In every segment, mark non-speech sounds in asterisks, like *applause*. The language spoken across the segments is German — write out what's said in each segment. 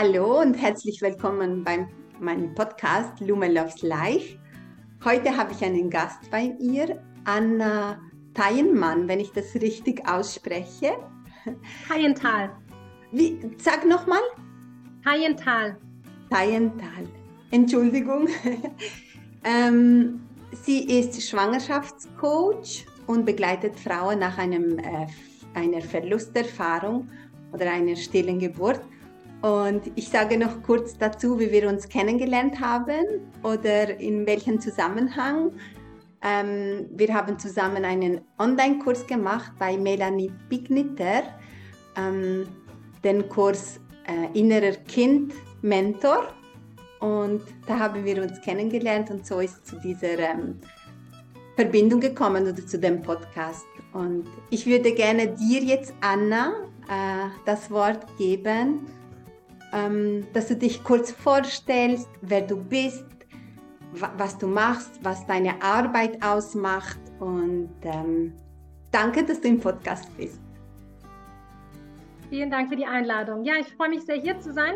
Hallo und herzlich willkommen bei meinem Podcast Lume Loves Life. Heute habe ich einen Gast bei ihr, Anna Teienmann, wenn ich das richtig ausspreche. Teienthal. Wie, sag nochmal. Teienthal. Teienthal. Entschuldigung. *laughs* ähm, sie ist Schwangerschaftscoach und begleitet Frauen nach einem, äh, einer Verlusterfahrung oder einer stillen Geburt. Und ich sage noch kurz dazu, wie wir uns kennengelernt haben oder in welchem Zusammenhang. Ähm, wir haben zusammen einen Online-Kurs gemacht bei Melanie Bigniter, ähm, den Kurs äh, Innerer Kind Mentor. Und da haben wir uns kennengelernt und so ist zu dieser ähm, Verbindung gekommen oder zu dem Podcast. Und ich würde gerne dir jetzt, Anna, äh, das Wort geben, ähm, dass du dich kurz vorstellst, wer du bist, was du machst, was deine Arbeit ausmacht. Und ähm, danke, dass du im Podcast bist. Vielen Dank für die Einladung. Ja, ich freue mich sehr, hier zu sein.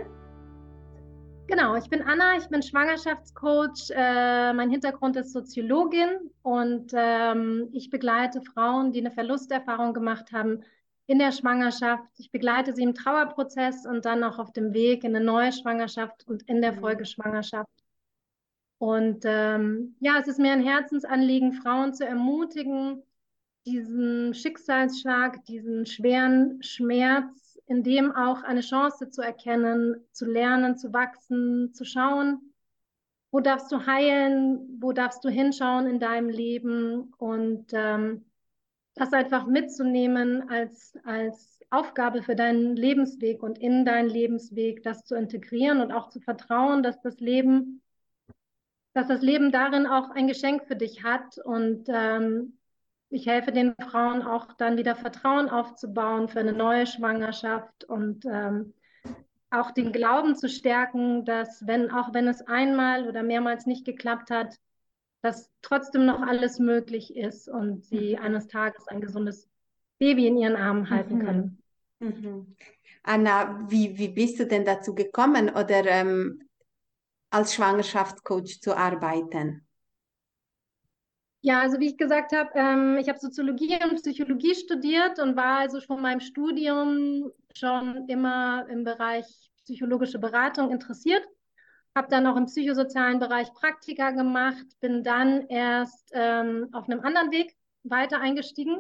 Genau, ich bin Anna, ich bin Schwangerschaftscoach. Äh, mein Hintergrund ist Soziologin und ähm, ich begleite Frauen, die eine Verlusterfahrung gemacht haben in der Schwangerschaft. Ich begleite sie im Trauerprozess und dann auch auf dem Weg in eine neue Schwangerschaft und in der mhm. Folgeschwangerschaft. Und ähm, ja, es ist mir ein Herzensanliegen, Frauen zu ermutigen, diesen Schicksalsschlag, diesen schweren Schmerz in dem auch eine Chance zu erkennen, zu lernen, zu wachsen, zu schauen, wo darfst du heilen, wo darfst du hinschauen in deinem Leben und ähm, das einfach mitzunehmen als, als Aufgabe für deinen Lebensweg und in deinen Lebensweg das zu integrieren und auch zu vertrauen, dass das Leben, dass das Leben darin auch ein Geschenk für dich hat. Und ähm, ich helfe den Frauen auch dann wieder Vertrauen aufzubauen für eine neue Schwangerschaft und ähm, auch den Glauben zu stärken, dass wenn auch wenn es einmal oder mehrmals nicht geklappt hat, dass trotzdem noch alles möglich ist und sie mhm. eines Tages ein gesundes Baby in ihren Armen halten mhm. können. Mhm. Anna, wie, wie bist du denn dazu gekommen oder ähm, als Schwangerschaftscoach zu arbeiten? Ja, also wie ich gesagt habe, ähm, ich habe Soziologie und Psychologie studiert und war also schon meinem Studium schon immer im Bereich psychologische Beratung interessiert. Habe dann auch im psychosozialen Bereich Praktika gemacht, bin dann erst ähm, auf einem anderen Weg weiter eingestiegen.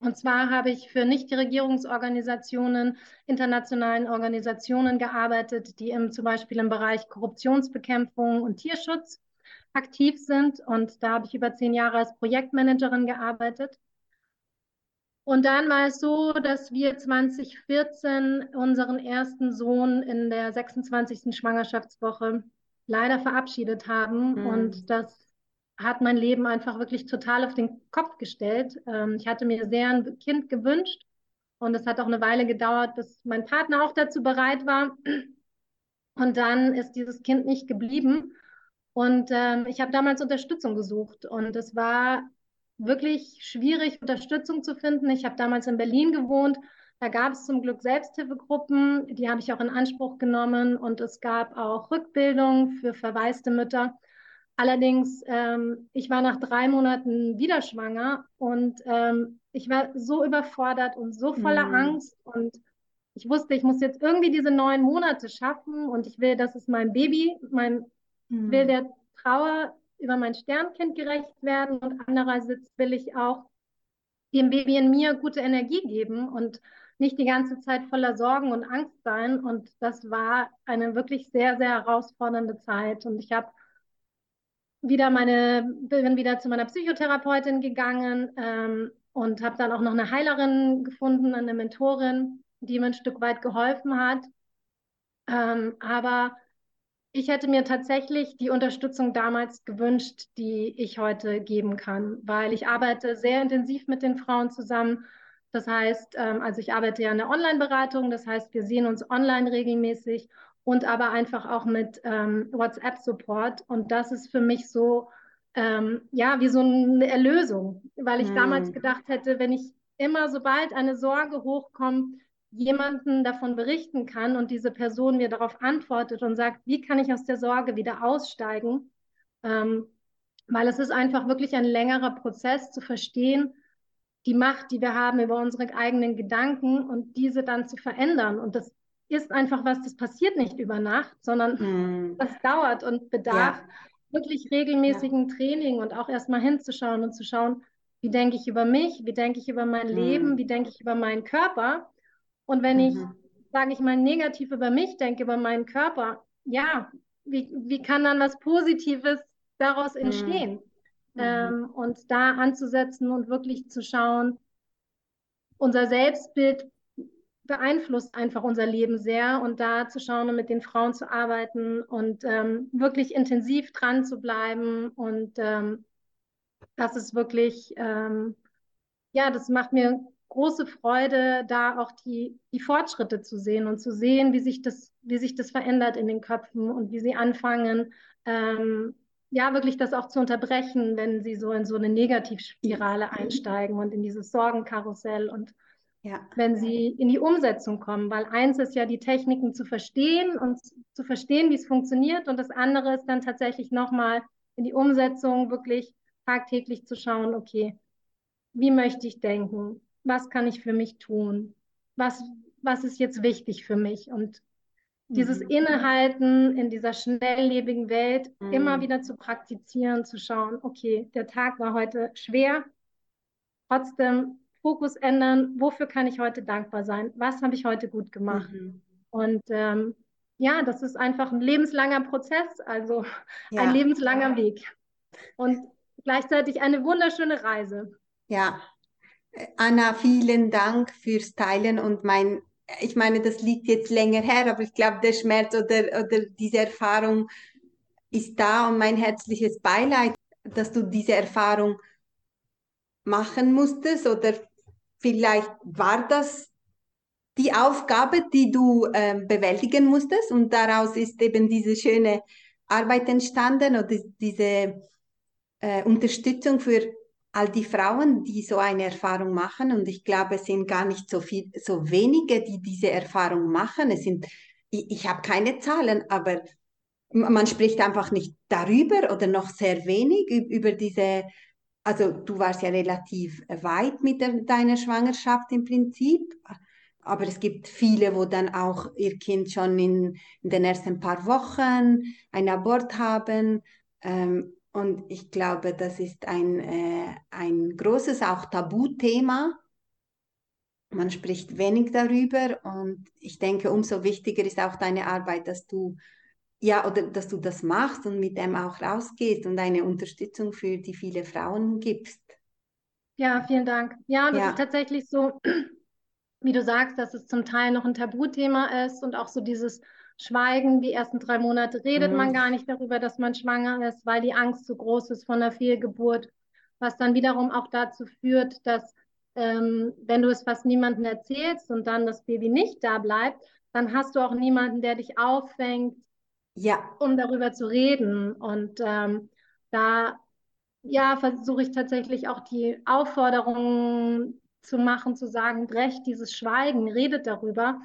Und zwar habe ich für Nichtregierungsorganisationen, internationalen Organisationen gearbeitet, die im, zum Beispiel im Bereich Korruptionsbekämpfung und Tierschutz aktiv sind. Und da habe ich über zehn Jahre als Projektmanagerin gearbeitet. Und dann war es so, dass wir 2014 unseren ersten Sohn in der 26. Schwangerschaftswoche leider verabschiedet haben. Mhm. Und das hat mein Leben einfach wirklich total auf den Kopf gestellt. Ähm, ich hatte mir sehr ein Kind gewünscht. Und es hat auch eine Weile gedauert, bis mein Partner auch dazu bereit war. Und dann ist dieses Kind nicht geblieben. Und ähm, ich habe damals Unterstützung gesucht und es war wirklich schwierig, Unterstützung zu finden. Ich habe damals in Berlin gewohnt. Da gab es zum Glück Selbsthilfegruppen, die habe ich auch in Anspruch genommen und es gab auch Rückbildung für verwaiste Mütter. Allerdings, ähm, ich war nach drei Monaten wieder schwanger und ähm, ich war so überfordert und so voller mhm. Angst und ich wusste, ich muss jetzt irgendwie diese neun Monate schaffen und ich will, dass es mein Baby, mein mhm. will der Trauer über mein Sternkind gerecht werden und andererseits will ich auch dem Baby in mir gute Energie geben und nicht die ganze Zeit voller Sorgen und Angst sein. Und das war eine wirklich sehr, sehr herausfordernde Zeit. Und ich habe wieder meine, bin wieder zu meiner Psychotherapeutin gegangen ähm, und habe dann auch noch eine Heilerin gefunden, eine Mentorin, die mir ein Stück weit geholfen hat. Ähm, aber ich hätte mir tatsächlich die Unterstützung damals gewünscht, die ich heute geben kann, weil ich arbeite sehr intensiv mit den Frauen zusammen. Das heißt, ähm, also ich arbeite ja in der Online-Beratung, das heißt, wir sehen uns online regelmäßig und aber einfach auch mit ähm, WhatsApp-Support. Und das ist für mich so, ähm, ja, wie so eine Erlösung, weil ich hm. damals gedacht hätte, wenn ich immer, sobald eine Sorge hochkommt, jemanden davon berichten kann und diese Person mir darauf antwortet und sagt, wie kann ich aus der Sorge wieder aussteigen, ähm, weil es ist einfach wirklich ein längerer Prozess zu verstehen, die Macht, die wir haben über unsere eigenen Gedanken und diese dann zu verändern. Und das ist einfach was, das passiert nicht über Nacht, sondern mm. das dauert und bedarf ja. wirklich regelmäßigen ja. Training und auch erstmal hinzuschauen und zu schauen, wie denke ich über mich, wie denke ich über mein mm. Leben, wie denke ich über meinen Körper. Und wenn mhm. ich, sage ich mal, negativ über mich denke, über meinen Körper, ja, wie, wie kann dann was Positives daraus mm. entstehen? Mhm. Ähm, und da anzusetzen und wirklich zu schauen, unser Selbstbild beeinflusst einfach unser Leben sehr und da zu schauen und mit den Frauen zu arbeiten und ähm, wirklich intensiv dran zu bleiben und ähm, das ist wirklich, ähm, ja, das macht mir große Freude, da auch die, die Fortschritte zu sehen und zu sehen, wie sich das, wie sich das verändert in den Köpfen und wie sie anfangen, ähm, ja, wirklich das auch zu unterbrechen, wenn sie so in so eine Negativspirale einsteigen und in dieses Sorgenkarussell und ja. wenn sie in die Umsetzung kommen. Weil eins ist ja die Techniken zu verstehen und zu verstehen, wie es funktioniert. Und das andere ist dann tatsächlich nochmal in die Umsetzung wirklich tagtäglich zu schauen, okay, wie möchte ich denken? Was kann ich für mich tun? Was, was ist jetzt wichtig für mich? Und dieses mhm. Innehalten in dieser schnelllebigen Welt mhm. immer wieder zu praktizieren, zu schauen, okay, der Tag war heute schwer, trotzdem Fokus ändern, wofür kann ich heute dankbar sein, was habe ich heute gut gemacht. Mhm. Und ähm, ja, das ist einfach ein lebenslanger Prozess, also *laughs* ja. ein lebenslanger Weg. Und gleichzeitig eine wunderschöne Reise. Ja, Anna, vielen Dank fürs Teilen und mein, ich meine, das liegt jetzt länger her, aber ich glaube, der Schmerz oder, oder diese Erfahrung ist da und mein herzliches Beileid, dass du diese Erfahrung machen musstest oder vielleicht war das die Aufgabe, die du äh, bewältigen musstest und daraus ist eben diese schöne Arbeit entstanden oder diese äh, Unterstützung für all die Frauen, die so eine Erfahrung machen. Und ich glaube, es sind gar nicht so viel, so wenige, die diese Erfahrung machen. Es sind, ich, ich habe keine Zahlen, aber man spricht einfach nicht darüber oder noch sehr wenig über diese also du warst ja relativ weit mit der, deiner Schwangerschaft im Prinzip, aber es gibt viele, wo dann auch ihr Kind schon in, in den ersten paar Wochen ein Abort haben. Ähm, und ich glaube, das ist ein, äh, ein großes auch Tabuthema. Man spricht wenig darüber und ich denke, umso wichtiger ist auch deine Arbeit, dass du ja, oder dass du das machst und mit dem auch rausgehst und eine Unterstützung für die viele Frauen gibst. Ja, vielen Dank. Ja, das ja. ist tatsächlich so, *clears throat* wie du sagst, dass es zum Teil noch ein Tabuthema ist und auch so dieses Schweigen, die ersten drei Monate redet mhm. man gar nicht darüber, dass man schwanger ist, weil die Angst so groß ist von der Fehlgeburt, was dann wiederum auch dazu führt, dass ähm, wenn du es fast niemandem erzählst und dann das Baby nicht da bleibt, dann hast du auch niemanden, der dich auffängt, ja. um darüber zu reden. Und ähm, da ja, versuche ich tatsächlich auch die Aufforderung zu machen, zu sagen, brecht dieses Schweigen, redet darüber.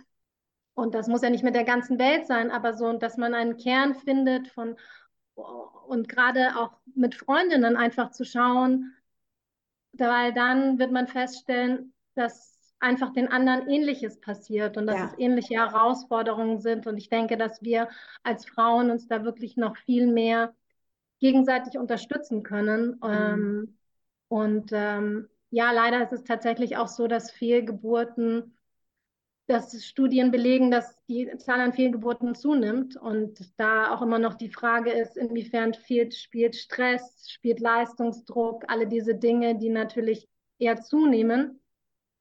Und das muss ja nicht mit der ganzen Welt sein, aber so, dass man einen Kern findet von und gerade auch mit Freundinnen einfach zu schauen, weil dann wird man feststellen, dass einfach den anderen Ähnliches passiert und dass ja. es ähnliche Herausforderungen sind. Und ich denke, dass wir als Frauen uns da wirklich noch viel mehr gegenseitig unterstützen können. Mhm. Ähm, und ähm, ja, leider ist es tatsächlich auch so, dass Fehlgeburten, dass Studien belegen, dass die Zahl an Fehlgeburten zunimmt und da auch immer noch die Frage ist, inwiefern fehlt, spielt Stress, spielt Leistungsdruck, alle diese Dinge, die natürlich eher zunehmen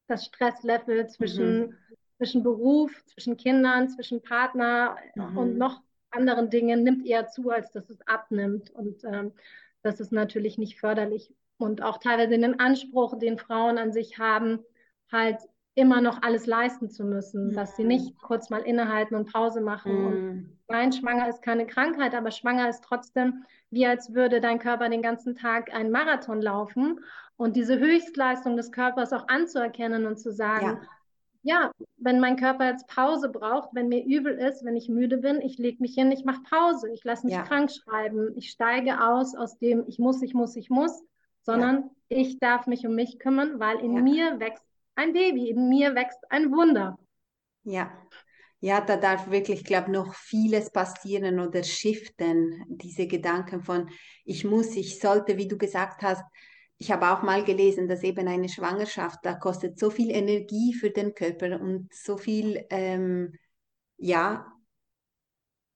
das Stresslevel zwischen, mhm. zwischen Beruf, zwischen Kindern, zwischen Partner mhm. und noch anderen Dingen nimmt eher zu, als dass es abnimmt. Und ähm, das ist natürlich nicht förderlich. Und auch teilweise den Anspruch, den Frauen an sich haben, halt immer noch alles leisten zu müssen, mhm. dass sie nicht kurz mal innehalten und Pause machen. Mhm. Und nein, schwanger ist keine Krankheit, aber schwanger ist trotzdem wie als würde dein Körper den ganzen Tag einen Marathon laufen. Und diese Höchstleistung des Körpers auch anzuerkennen und zu sagen, ja. ja, wenn mein Körper jetzt Pause braucht, wenn mir übel ist, wenn ich müde bin, ich lege mich hin, ich mache Pause, ich lasse mich ja. krank schreiben, ich steige aus aus dem ich muss, ich muss, ich muss, sondern ja. ich darf mich um mich kümmern, weil in mir wächst ein Baby, in mir wächst ein Wunder. Ja, ja, da darf wirklich, ich glaube, noch vieles passieren oder shiften, diese Gedanken von ich muss, ich sollte, wie du gesagt hast, ich habe auch mal gelesen, dass eben eine Schwangerschaft, da kostet so viel Energie für den Körper und so viel, ähm, ja,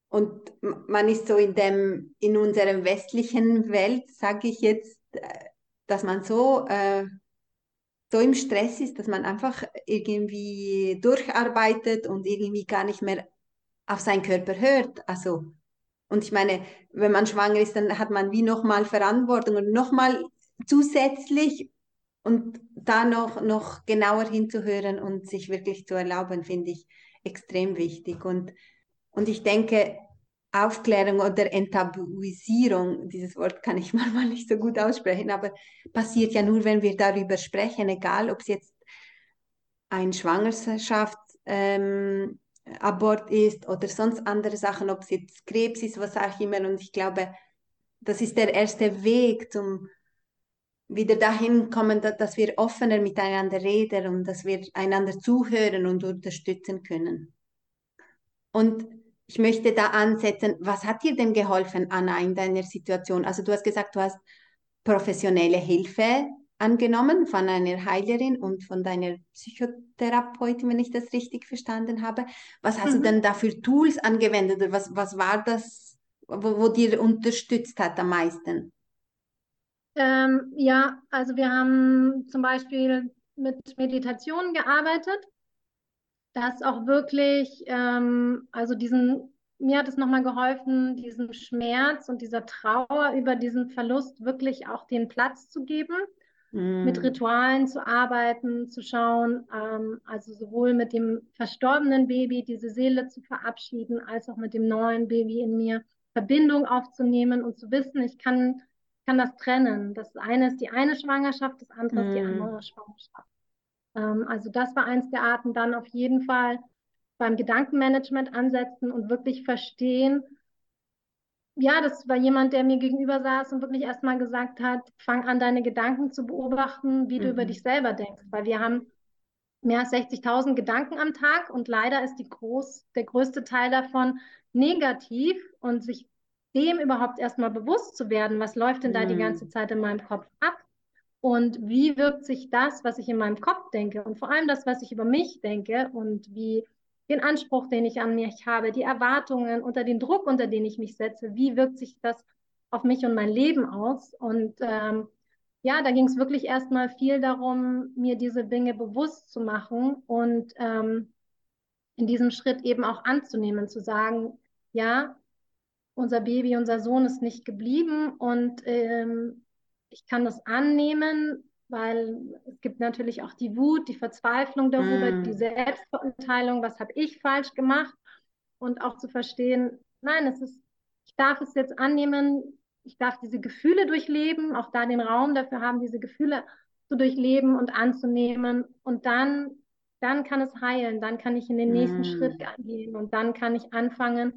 und man ist so in dem, in unserer westlichen Welt, sage ich jetzt, äh, dass man so, äh, so im Stress ist, dass man einfach irgendwie durcharbeitet und irgendwie gar nicht mehr auf seinen Körper hört. Also, und ich meine, wenn man schwanger ist, dann hat man wie nochmal Verantwortung und nochmal zusätzlich und da noch, noch genauer hinzuhören und sich wirklich zu erlauben, finde ich extrem wichtig. Und, und ich denke, Aufklärung oder Enttabuisierung, dieses Wort kann ich *laughs* manchmal nicht so gut aussprechen, aber passiert ja nur, wenn wir darüber sprechen, egal ob es jetzt ein Schwangerschaftsabort ähm, ist oder sonst andere Sachen, ob es jetzt Krebs ist, was auch immer. Und ich glaube, das ist der erste Weg zum wieder dahin kommen, dass wir offener miteinander reden und dass wir einander zuhören und unterstützen können. Und ich möchte da ansetzen, was hat dir denn geholfen, Anna, in deiner Situation? Also du hast gesagt, du hast professionelle Hilfe angenommen von einer Heilerin und von deiner Psychotherapeutin, wenn ich das richtig verstanden habe. Was hast mhm. du denn da für Tools angewendet? Oder was, was war das, wo, wo dir unterstützt hat am meisten? Ähm, ja, also wir haben zum Beispiel mit Meditation gearbeitet, dass auch wirklich, ähm, also diesen, mir hat es nochmal geholfen, diesen Schmerz und dieser Trauer über diesen Verlust wirklich auch den Platz zu geben, mm. mit Ritualen zu arbeiten, zu schauen, ähm, also sowohl mit dem verstorbenen Baby diese Seele zu verabschieden, als auch mit dem neuen Baby in mir Verbindung aufzunehmen und zu wissen, ich kann kann das trennen. Das eine ist die eine Schwangerschaft, das andere ist die mhm. andere Schwangerschaft. Ähm, also das war eins der Arten. Dann auf jeden Fall beim Gedankenmanagement ansetzen und wirklich verstehen. Ja, das war jemand, der mir gegenüber saß und wirklich erstmal gesagt hat, fang an, deine Gedanken zu beobachten, wie mhm. du über mhm. dich selber denkst. Weil wir haben mehr als 60.000 Gedanken am Tag und leider ist die groß, der größte Teil davon negativ und sich dem überhaupt erstmal bewusst zu werden, was läuft denn da die ganze mhm. Zeit in meinem Kopf ab und wie wirkt sich das, was ich in meinem Kopf denke und vor allem das, was ich über mich denke und wie den Anspruch, den ich an mich habe, die Erwartungen unter den Druck, unter den ich mich setze, wie wirkt sich das auf mich und mein Leben aus? Und ähm, ja, da ging es wirklich erstmal viel darum, mir diese Dinge bewusst zu machen und ähm, in diesem Schritt eben auch anzunehmen, zu sagen, ja, unser Baby, unser Sohn ist nicht geblieben und ähm, ich kann das annehmen, weil es gibt natürlich auch die Wut, die Verzweiflung darüber, mm. die Selbstverurteilung, was habe ich falsch gemacht und auch zu verstehen, nein, es ist, ich darf es jetzt annehmen, ich darf diese Gefühle durchleben, auch da den Raum dafür haben, diese Gefühle zu durchleben und anzunehmen und dann, dann kann es heilen, dann kann ich in den nächsten mm. Schritt gehen und dann kann ich anfangen,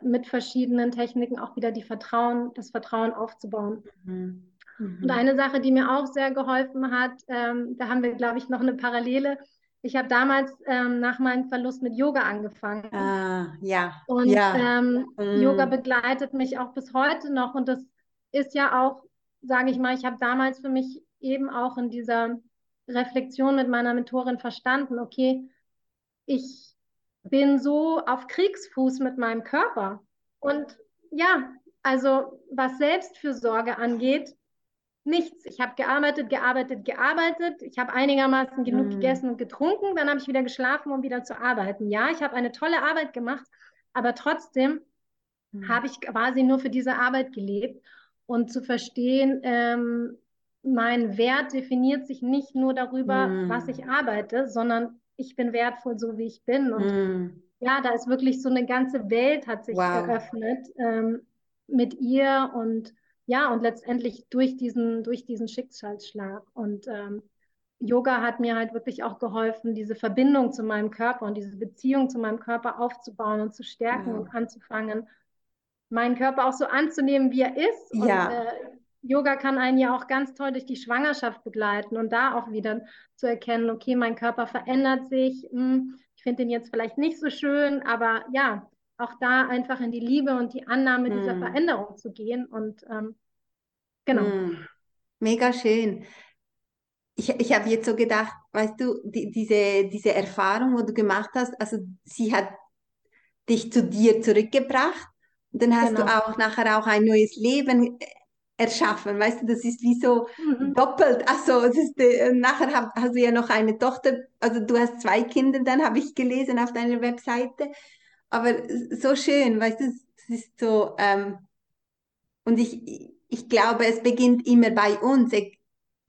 mit verschiedenen Techniken auch wieder die Vertrauen, das Vertrauen aufzubauen. Mhm. Mhm. Und eine Sache, die mir auch sehr geholfen hat, ähm, da haben wir, glaube ich, noch eine Parallele. Ich habe damals ähm, nach meinem Verlust mit Yoga angefangen. Ah, ja. Und ja. Ähm, mhm. Yoga begleitet mich auch bis heute noch. Und das ist ja auch, sage ich mal, ich habe damals für mich eben auch in dieser Reflexion mit meiner Mentorin verstanden, okay, ich bin so auf Kriegsfuß mit meinem Körper. Und ja, also was Selbstfürsorge angeht, nichts. Ich habe gearbeitet, gearbeitet, gearbeitet. Ich habe einigermaßen genug mm. gegessen und getrunken. Dann habe ich wieder geschlafen, um wieder zu arbeiten. Ja, ich habe eine tolle Arbeit gemacht, aber trotzdem mm. habe ich quasi nur für diese Arbeit gelebt. Und zu verstehen, ähm, mein Wert definiert sich nicht nur darüber, mm. was ich arbeite, sondern ich bin wertvoll, so wie ich bin. Und mm. ja, da ist wirklich so eine ganze Welt hat sich wow. eröffnet ähm, mit ihr und ja, und letztendlich durch diesen, durch diesen Schicksalsschlag. Und ähm, Yoga hat mir halt wirklich auch geholfen, diese Verbindung zu meinem Körper und diese Beziehung zu meinem Körper aufzubauen und zu stärken ja. und anzufangen, meinen Körper auch so anzunehmen, wie er ist. Ja. Und, äh, Yoga kann einen ja auch ganz toll durch die Schwangerschaft begleiten und da auch wieder zu erkennen, okay, mein Körper verändert sich, hm, ich finde den jetzt vielleicht nicht so schön, aber ja, auch da einfach in die Liebe und die Annahme hm. dieser Veränderung zu gehen und ähm, genau. Hm. Mega schön. Ich, ich habe jetzt so gedacht, weißt du, die, diese, diese Erfahrung, wo du gemacht hast, also sie hat dich zu dir zurückgebracht und dann hast genau. du auch nachher auch ein neues Leben erschaffen. Weißt du, das ist wie so mhm. doppelt. Also es ist, äh, nachher hab, hast du ja noch eine Tochter, also du hast zwei Kinder, dann habe ich gelesen auf deiner Webseite. Aber so schön, weißt du, es ist so, ähm, und ich, ich glaube, es beginnt immer bei uns,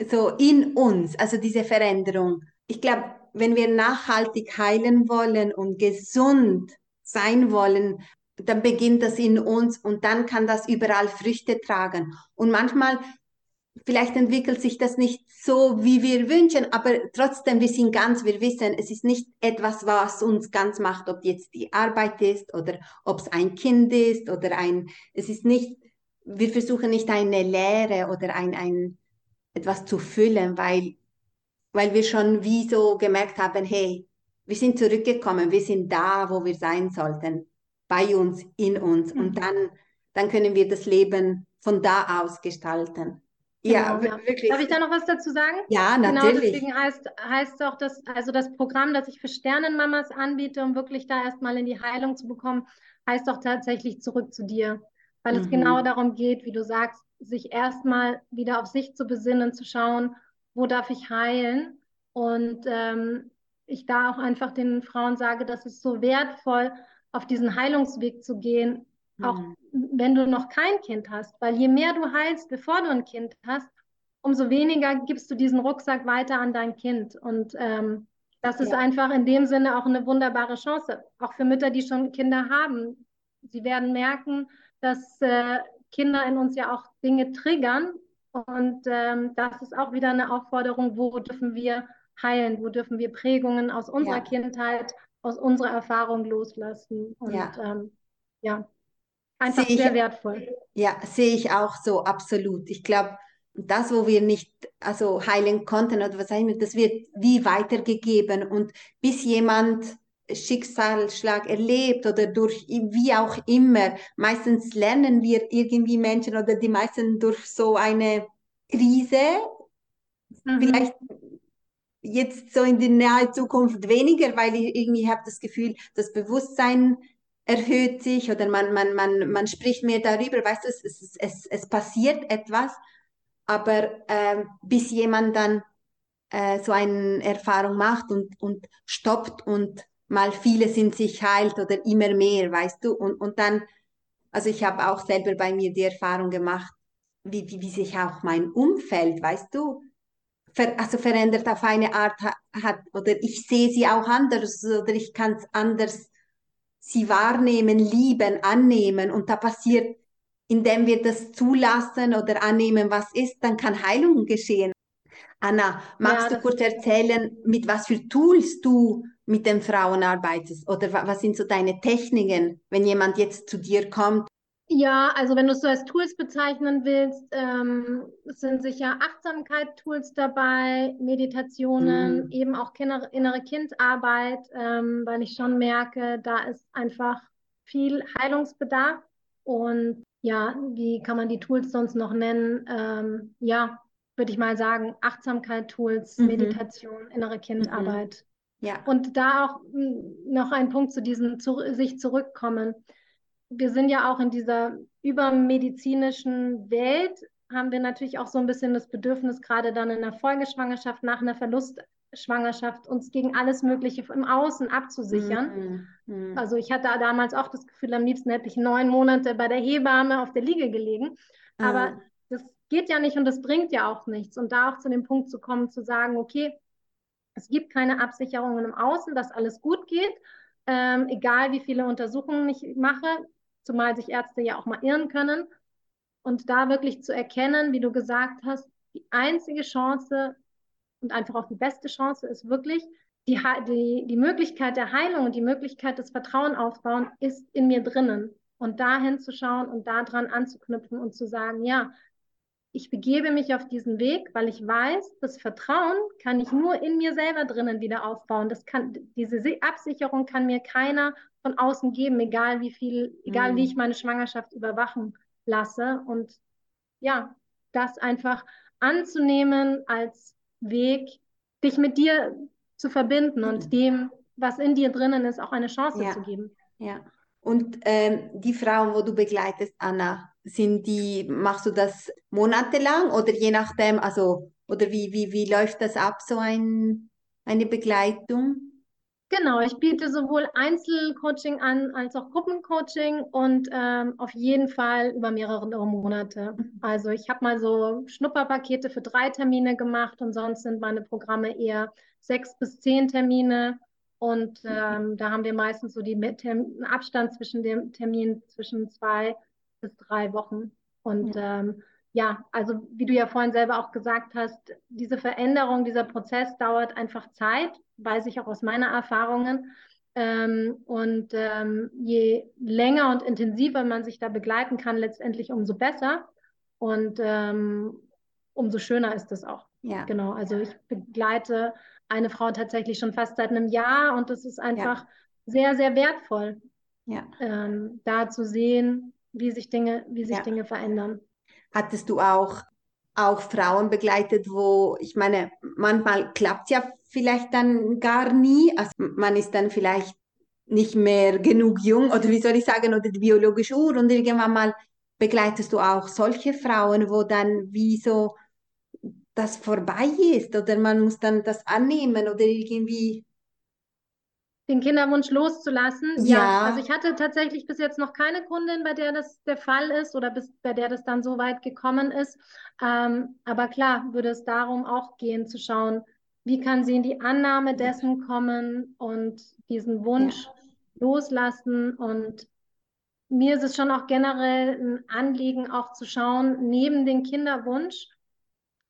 so in uns, also diese Veränderung. Ich glaube, wenn wir nachhaltig heilen wollen und gesund sein wollen, dann beginnt das in uns und dann kann das überall Früchte tragen. Und manchmal, vielleicht entwickelt sich das nicht so, wie wir wünschen, aber trotzdem, wir sind ganz, wir wissen, es ist nicht etwas, was uns ganz macht, ob jetzt die Arbeit ist oder ob es ein Kind ist oder ein, es ist nicht, wir versuchen nicht eine Lehre oder ein, ein, etwas zu füllen, weil, weil wir schon wie so gemerkt haben, hey, wir sind zurückgekommen, wir sind da, wo wir sein sollten bei uns, in uns. Mhm. Und dann, dann können wir das Leben von da aus gestalten. Genau, ja, ja, wirklich. Darf ich da noch was dazu sagen? Ja, genau, natürlich. Genau, deswegen heißt, heißt auch das, also das Programm, das ich für Sternenmamas anbiete, um wirklich da erstmal in die Heilung zu bekommen, heißt auch tatsächlich zurück zu dir. Weil mhm. es genau darum geht, wie du sagst, sich erstmal wieder auf sich zu besinnen, zu schauen, wo darf ich heilen. Und ähm, ich da auch einfach den Frauen sage, das ist so wertvoll, auf diesen Heilungsweg zu gehen, mhm. Auch wenn du noch kein Kind hast. Weil je mehr du heilst, bevor du ein Kind hast, umso weniger gibst du diesen Rucksack weiter an dein Kind. Und ähm, das ist ja. einfach in dem Sinne auch eine wunderbare Chance, auch für Mütter, die schon Kinder haben. Sie werden merken, dass äh, Kinder in uns ja auch Dinge triggern. Und ähm, das ist auch wieder eine Aufforderung, wo dürfen wir heilen, wo dürfen wir Prägungen aus unserer ja. Kindheit aus unserer Erfahrung loslassen. Und ja, ähm, ja einfach ich, sehr wertvoll. Ja, sehe ich auch so, absolut. Ich glaube, das, wo wir nicht also heilen konnten oder was auch das wird wie weitergegeben. Und bis jemand Schicksalsschlag erlebt oder durch wie auch immer, meistens lernen wir irgendwie Menschen oder die meisten durch so eine Krise, mhm. vielleicht jetzt so in die nahe Zukunft weniger, weil ich irgendwie habe das Gefühl, das Bewusstsein erhöht sich oder man, man, man, man spricht mehr darüber, weißt du, es, es, es, es passiert etwas, aber äh, bis jemand dann äh, so eine Erfahrung macht und, und stoppt und mal vieles in sich heilt oder immer mehr, weißt du, und, und dann, also ich habe auch selber bei mir die Erfahrung gemacht, wie, wie, wie sich auch mein Umfeld, weißt du, ver, also verändert auf eine Art hat, oder ich sehe sie auch anders oder ich kann es anders sie wahrnehmen, lieben, annehmen. Und da passiert, indem wir das zulassen oder annehmen, was ist, dann kann Heilung geschehen. Anna, magst ja, du kurz erzählen, mit was für Tools du mit den Frauen arbeitest? Oder was sind so deine Techniken, wenn jemand jetzt zu dir kommt ja, also wenn du es so als Tools bezeichnen willst, ähm, sind sicher Achtsamkeit-Tools dabei, Meditationen, mhm. eben auch Kinder, innere Kindarbeit, ähm, weil ich schon merke, da ist einfach viel Heilungsbedarf. Und ja, wie kann man die Tools sonst noch nennen? Ähm, ja, würde ich mal sagen, Achtsamkeit-Tools, mhm. Meditation, innere Kindarbeit. Mhm. Ja. Und da auch hm, noch ein Punkt zu diesem zu, sich zurückkommen wir sind ja auch in dieser übermedizinischen Welt, haben wir natürlich auch so ein bisschen das Bedürfnis, gerade dann in der Folgeschwangerschaft, nach einer Verlustschwangerschaft, uns gegen alles Mögliche im Außen abzusichern. Mhm. Mhm. Also ich hatte damals auch das Gefühl, am liebsten hätte ich neun Monate bei der Hebamme auf der Liege gelegen. Mhm. Aber das geht ja nicht und das bringt ja auch nichts. Und da auch zu dem Punkt zu kommen, zu sagen, okay, es gibt keine Absicherungen im Außen, dass alles gut geht. Ähm, egal wie viele Untersuchungen ich mache, zumal sich Ärzte ja auch mal irren können. Und da wirklich zu erkennen, wie du gesagt hast, die einzige Chance, und einfach auch die beste Chance ist wirklich, die, die, die Möglichkeit der Heilung und die Möglichkeit des Vertrauen aufbauen ist in mir drinnen. Und da hinzuschauen und daran anzuknüpfen und zu sagen, ja, ich begebe mich auf diesen Weg, weil ich weiß, das Vertrauen kann ich nur in mir selber drinnen wieder aufbauen. Das kann, diese Absicherung kann mir keiner von außen geben, egal wie viel, egal mhm. wie ich meine Schwangerschaft überwachen lasse. Und ja, das einfach anzunehmen als Weg, dich mit dir zu verbinden mhm. und dem, was in dir drinnen ist, auch eine Chance ja. zu geben. Ja. Und ähm, die Frauen, wo du begleitest, Anna, sind die, machst du das monatelang oder je nachdem, also, oder wie, wie, wie läuft das ab, so ein, eine Begleitung? Genau, ich biete sowohl Einzelcoaching an als auch Gruppencoaching und ähm, auf jeden Fall über mehrere Monate. Mhm. Also ich habe mal so Schnupperpakete für drei Termine gemacht und sonst sind meine Programme eher sechs bis zehn Termine. Und ähm, da haben wir meistens so den Abstand zwischen dem Termin zwischen zwei bis drei Wochen. Und ja. Ähm, ja, also wie du ja vorhin selber auch gesagt hast, diese Veränderung, dieser Prozess dauert einfach Zeit, weiß ich auch aus meiner Erfahrungen. Ähm, und ähm, je länger und intensiver man sich da begleiten kann, letztendlich umso besser und ähm, umso schöner ist es auch. Ja. Genau, also ich begleite eine Frau tatsächlich schon fast seit einem Jahr und das ist einfach ja. sehr, sehr wertvoll, ja. Ähm, da zu sehen, wie sich Dinge, wie sich. Dinge verändern. Hattest du auch, auch Frauen begleitet, wo, ich meine, manchmal klappt ja vielleicht dann gar nie. Also man ist dann vielleicht nicht mehr genug jung oder wie soll ich sagen, oder die biologische Uhr und irgendwann mal begleitest du auch solche Frauen, wo dann wie so das vorbei ist oder man muss dann das annehmen oder irgendwie den Kinderwunsch loszulassen. Ja. ja. also ich hatte tatsächlich bis jetzt noch keine Kundin, bei der das der Fall ist oder bis, bei der das dann so weit gekommen ist. Ähm, aber klar, würde es darum auch gehen, zu schauen, wie kann sie in die Annahme dessen kommen und diesen Wunsch ja. loslassen. Und mir ist es schon auch generell ein Anliegen, auch zu schauen, neben dem Kinderwunsch,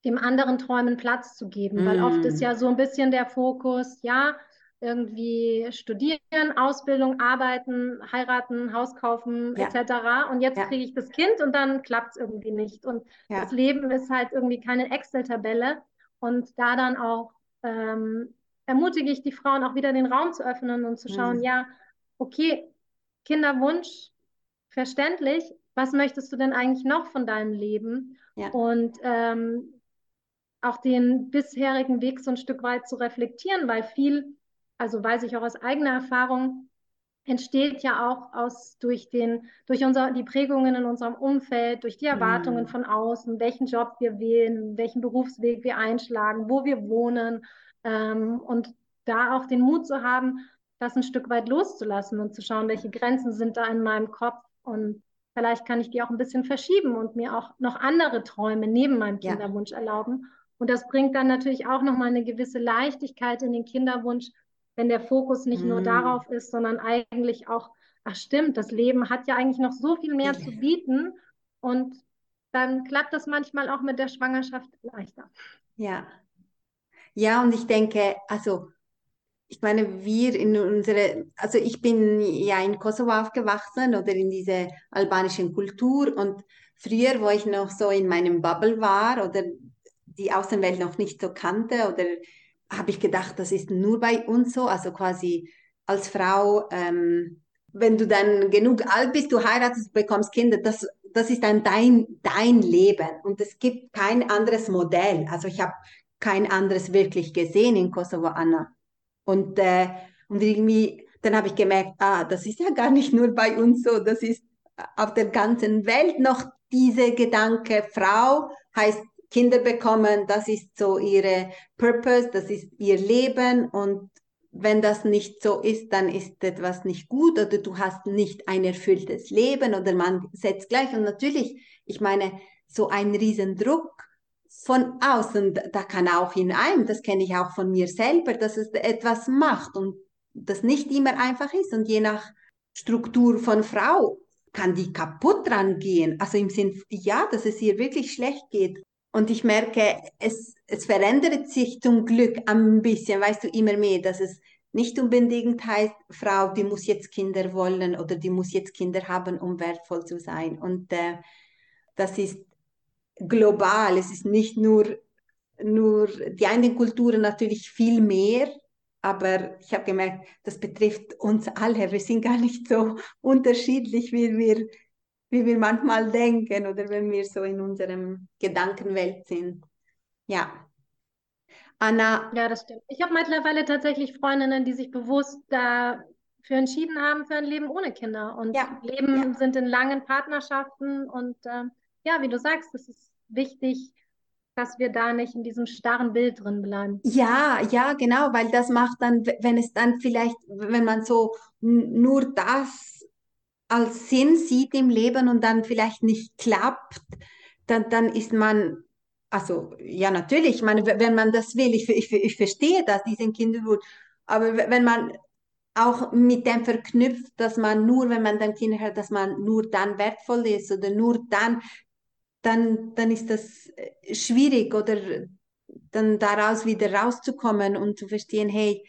dem anderen Träumen Platz zu geben, mm. weil oft ist mm. ja so ein bisschen der Fokus, ja, irgendwie studieren, Ausbildung, arbeiten, heiraten, Haus kaufen, ja. etc. Und jetzt ja. kriege ich das Kind und dann klappt es irgendwie nicht. Und ja. das Leben ist halt irgendwie keine Excel-Tabelle. Und da dann auch ähm, ermutige ich die Frauen auch wieder den Raum zu öffnen und zu schauen, mhm. ja, okay, Kinderwunsch, verständlich, was möchtest du denn eigentlich noch von deinem Leben? Und ähm, auch den bisherigen Weg so ein Stück weit zu reflektieren, weil viel also weiß ich auch aus eigener Erfahrung, entsteht ja auch aus durch den durch unser die Prägungen in unserem Umfeld, durch die Erwartungen mm. von außen, welchen Job wir wählen, welchen Berufsweg wir einschlagen, wo wir wohnen ähm, und da auch den Mut zu haben, das ein Stück weit loszulassen und zu schauen, welche Grenzen sind da in meinem Kopf und vielleicht kann ich die auch ein bisschen verschieben und mir auch noch andere Träume neben meinem Kinderwunsch ja. erlauben. Und das bringt dann natürlich auch noch mal eine gewisse Leichtigkeit in den Kinderwunsch, wenn der Fokus nicht mm. nur darauf ist, sondern eigentlich auch, ach stimmt, das Leben hat ja eigentlich noch so viel mehr zu bieten und dann klappt das manchmal auch mit der Schwangerschaft leichter. Ja. Ja, und ich denke, also ich meine, wir in unsere, also ich bin ja in Kosovo aufgewachsen oder in dieser albanischen Kultur und früher, wo ich noch so in meinem Bubble war oder die Außenwelt noch nicht so kannte oder habe ich gedacht, das ist nur bei uns so, also quasi als Frau, ähm, wenn du dann genug alt bist, du heiratest, bekommst Kinder, das, das ist dann dein, dein Leben und es gibt kein anderes Modell. Also ich habe kein anderes wirklich gesehen in Kosovo, Anna. Und, äh, und irgendwie, dann habe ich gemerkt, ah, das ist ja gar nicht nur bei uns so, das ist auf der ganzen Welt noch diese Gedanke, Frau heißt Kinder bekommen, das ist so ihre Purpose, das ist ihr Leben. Und wenn das nicht so ist, dann ist etwas nicht gut oder du hast nicht ein erfülltes Leben oder man setzt gleich. Und natürlich, ich meine, so ein Riesendruck von außen, da kann auch in einem, das kenne ich auch von mir selber, dass es etwas macht und das nicht immer einfach ist. Und je nach Struktur von Frau kann die kaputt dran gehen. Also im Sinn, ja, dass es ihr wirklich schlecht geht und ich merke, es, es verändert sich zum Glück ein bisschen, weißt du, immer mehr, dass es nicht unbedingt heißt, Frau, die muss jetzt Kinder wollen oder die muss jetzt Kinder haben, um wertvoll zu sein. Und äh, das ist global, es ist nicht nur, nur die einen Kulturen natürlich viel mehr, aber ich habe gemerkt, das betrifft uns alle. Wir sind gar nicht so unterschiedlich, wie wir, wie wir manchmal denken oder wenn wir so in unserem Gedankenwelt sind. Ja. Anna. Ja, das stimmt. Ich habe mittlerweile tatsächlich Freundinnen, die sich bewusst dafür entschieden haben für ein Leben ohne Kinder und ja. Leben ja. sind in langen Partnerschaften und äh, ja, wie du sagst, es ist wichtig, dass wir da nicht in diesem starren Bild drin bleiben. Ja, ja, genau, weil das macht dann, wenn es dann vielleicht, wenn man so nur das als Sinn sieht im Leben und dann vielleicht nicht klappt, dann, dann ist man, also ja, natürlich, ich meine, wenn man das will, ich, ich, ich verstehe das, diesen Kinderwunsch, aber wenn man auch mit dem verknüpft, dass man nur, wenn man dann Kinder hat, dass man nur dann wertvoll ist oder nur dann dann, dann ist das äh, schwierig oder dann daraus wieder rauszukommen und zu verstehen, hey,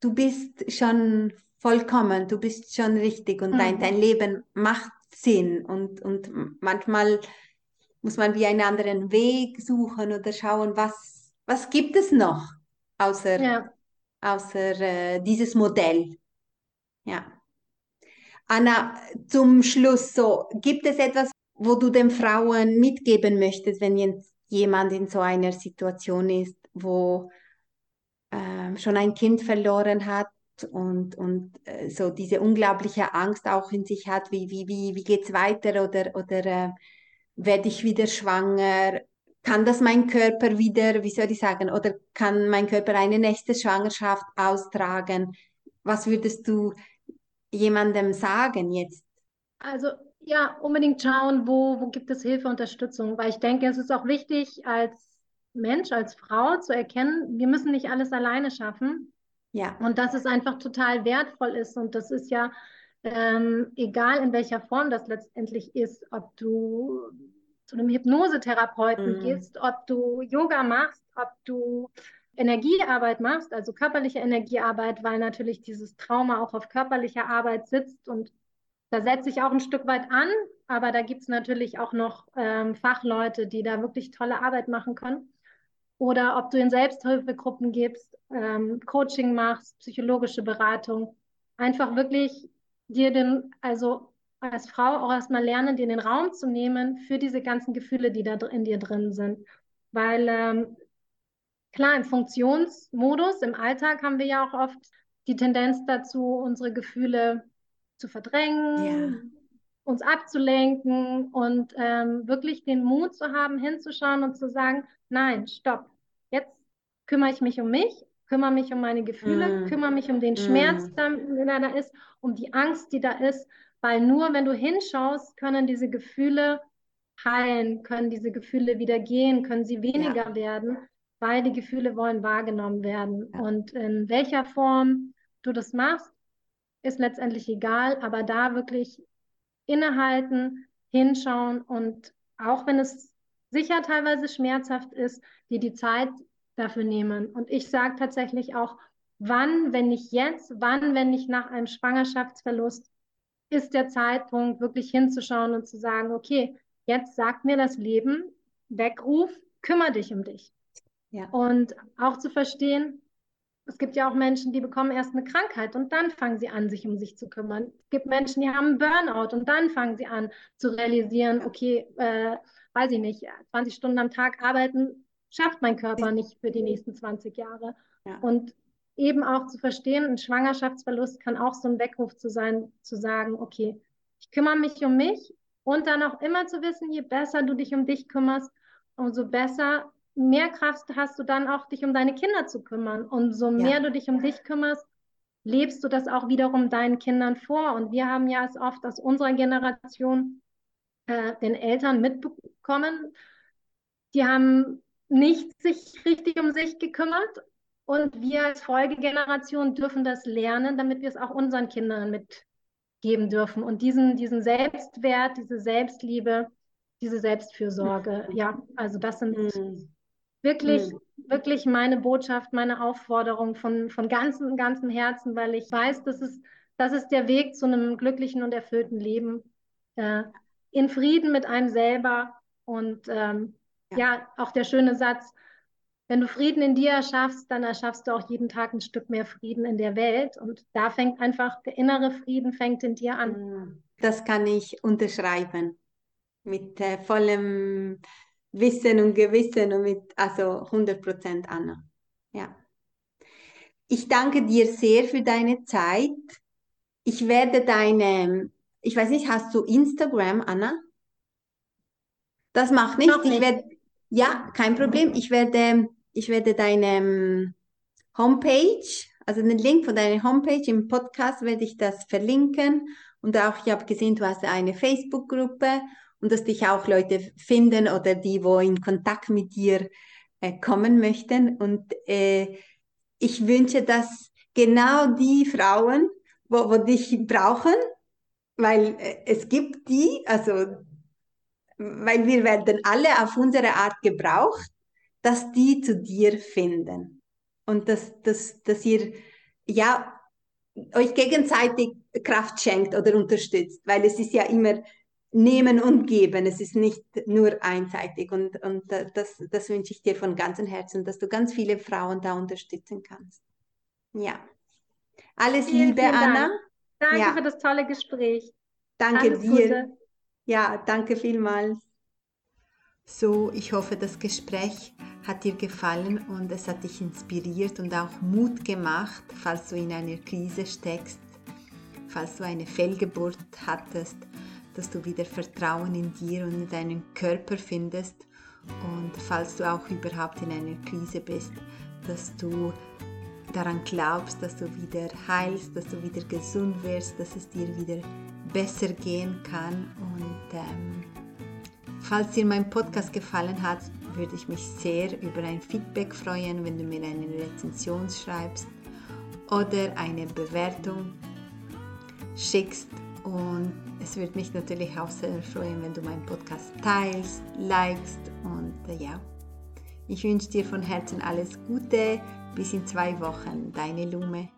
du bist schon vollkommen, du bist schon richtig und mhm. dein, dein Leben macht Sinn und, und manchmal muss man wie einen anderen Weg suchen oder schauen, was, was gibt es noch außer, ja. außer äh, dieses Modell. Ja. Anna, zum Schluss so, gibt es etwas, wo du den Frauen mitgeben möchtest, wenn jetzt jemand in so einer Situation ist, wo äh, schon ein Kind verloren hat und, und äh, so diese unglaubliche Angst auch in sich hat, wie, wie, wie, wie geht es weiter oder, oder äh, werde ich wieder schwanger? Kann das mein Körper wieder, wie soll ich sagen, oder kann mein Körper eine nächste Schwangerschaft austragen? Was würdest du jemandem sagen jetzt? Also ja, unbedingt schauen, wo, wo gibt es Hilfe, Unterstützung, weil ich denke, es ist auch wichtig als Mensch, als Frau zu erkennen, wir müssen nicht alles alleine schaffen. Ja. Und dass es einfach total wertvoll ist. Und das ist ja ähm, egal, in welcher Form das letztendlich ist, ob du zu einem Hypnosetherapeuten mhm. gehst, ob du Yoga machst, ob du Energiearbeit machst, also körperliche Energiearbeit, weil natürlich dieses Trauma auch auf körperlicher Arbeit sitzt und da setze ich auch ein Stück weit an, aber da gibt es natürlich auch noch ähm, Fachleute, die da wirklich tolle Arbeit machen können. Oder ob du in Selbsthilfegruppen gibst, ähm, Coaching machst, psychologische Beratung. Einfach wirklich dir den, also als Frau auch erstmal lernen, dir den Raum zu nehmen für diese ganzen Gefühle, die da in dir drin sind. Weil ähm, klar, im Funktionsmodus, im Alltag haben wir ja auch oft die Tendenz dazu, unsere Gefühle zu verdrängen. Uns abzulenken und ähm, wirklich den Mut zu haben, hinzuschauen und zu sagen, nein, stopp, jetzt kümmere ich mich um mich, kümmere mich um meine Gefühle, mm. kümmere mich um den mm. Schmerz, der da ist, um die Angst, die da ist, weil nur wenn du hinschaust, können diese Gefühle heilen, können diese Gefühle wieder gehen, können sie weniger ja. werden, weil die Gefühle wollen wahrgenommen werden. Ja. Und in welcher Form du das machst, ist letztendlich egal, aber da wirklich innehalten, hinschauen und auch wenn es sicher teilweise schmerzhaft ist, dir die Zeit dafür nehmen. Und ich sage tatsächlich auch, wann, wenn nicht jetzt, wann, wenn nicht nach einem Schwangerschaftsverlust, ist der Zeitpunkt, wirklich hinzuschauen und zu sagen, okay, jetzt sagt mir das Leben, Weckruf, kümmere dich um dich. Ja. Und auch zu verstehen, es gibt ja auch Menschen, die bekommen erst eine Krankheit und dann fangen sie an, sich um sich zu kümmern. Es gibt Menschen, die haben einen Burnout und dann fangen sie an zu realisieren, okay, äh, weiß ich nicht, 20 Stunden am Tag arbeiten schafft mein Körper nicht für die nächsten 20 Jahre. Ja. Und eben auch zu verstehen, ein Schwangerschaftsverlust kann auch so ein Weckruf zu sein, zu sagen, okay, ich kümmere mich um mich und dann auch immer zu wissen, je besser du dich um dich kümmerst, umso besser mehr Kraft hast du dann auch, dich um deine Kinder zu kümmern. Und so mehr ja. du dich um dich kümmerst, lebst du das auch wiederum deinen Kindern vor. Und wir haben ja es oft aus unserer Generation äh, den Eltern mitbekommen, die haben nicht sich richtig um sich gekümmert. Und wir als Folgegeneration dürfen das lernen, damit wir es auch unseren Kindern mitgeben dürfen. Und diesen, diesen Selbstwert, diese Selbstliebe, diese Selbstfürsorge. Ja, also das sind mhm. Wirklich, mhm. wirklich meine Botschaft, meine Aufforderung von, von ganzem, ganzem Herzen, weil ich weiß, das ist, das ist der Weg zu einem glücklichen und erfüllten Leben. Äh, in Frieden mit einem selber und ähm, ja. ja, auch der schöne Satz, wenn du Frieden in dir erschaffst, dann erschaffst du auch jeden Tag ein Stück mehr Frieden in der Welt. Und da fängt einfach der innere Frieden fängt in dir an. Mm, das kann ich unterschreiben mit äh, vollem Wissen und Gewissen und mit also 100 Prozent Anna. Ja. Ich danke dir sehr für deine Zeit. Ich werde deine, ich weiß nicht, hast du Instagram, Anna? Das macht nichts. Nicht. Ich werde, ja, kein Problem. Ich werde, ich werde deine ähm, Homepage, also den Link von deiner Homepage im Podcast werde ich das verlinken. Und auch, ich habe gesehen, du hast eine Facebook-Gruppe und dass dich auch Leute finden oder die, wo in Kontakt mit dir äh, kommen möchten. Und äh, ich wünsche, dass genau die Frauen, wo, wo dich brauchen, weil äh, es gibt die, also weil wir werden alle auf unsere Art gebraucht, dass die zu dir finden. Und dass, dass, dass ihr ja euch gegenseitig Kraft schenkt oder unterstützt, weil es ist ja immer nehmen und geben, es ist nicht nur einseitig. Und, und das, das wünsche ich dir von ganzem Herzen, dass du ganz viele Frauen da unterstützen kannst. Ja. Alles vielen, Liebe, vielen Anna. Danke ja. für das tolle Gespräch. Danke Alles dir. Gute. Ja, danke vielmals. So, ich hoffe, das Gespräch hat dir gefallen und es hat dich inspiriert und auch Mut gemacht, falls du in einer Krise steckst, falls du eine Fehlgeburt hattest, dass du wieder Vertrauen in dir und in deinen Körper findest und falls du auch überhaupt in einer Krise bist, dass du daran glaubst, dass du wieder heilst, dass du wieder gesund wirst, dass es dir wieder besser gehen kann. Und ähm, falls dir mein Podcast gefallen hat, würde ich mich sehr über ein Feedback freuen, wenn du mir eine Rezension schreibst oder eine Bewertung schickst. Und es würde mich natürlich auch sehr freuen, wenn du meinen Podcast teilst, likest und äh, ja. Ich wünsche dir von Herzen alles Gute. Bis in zwei Wochen. Deine Lume.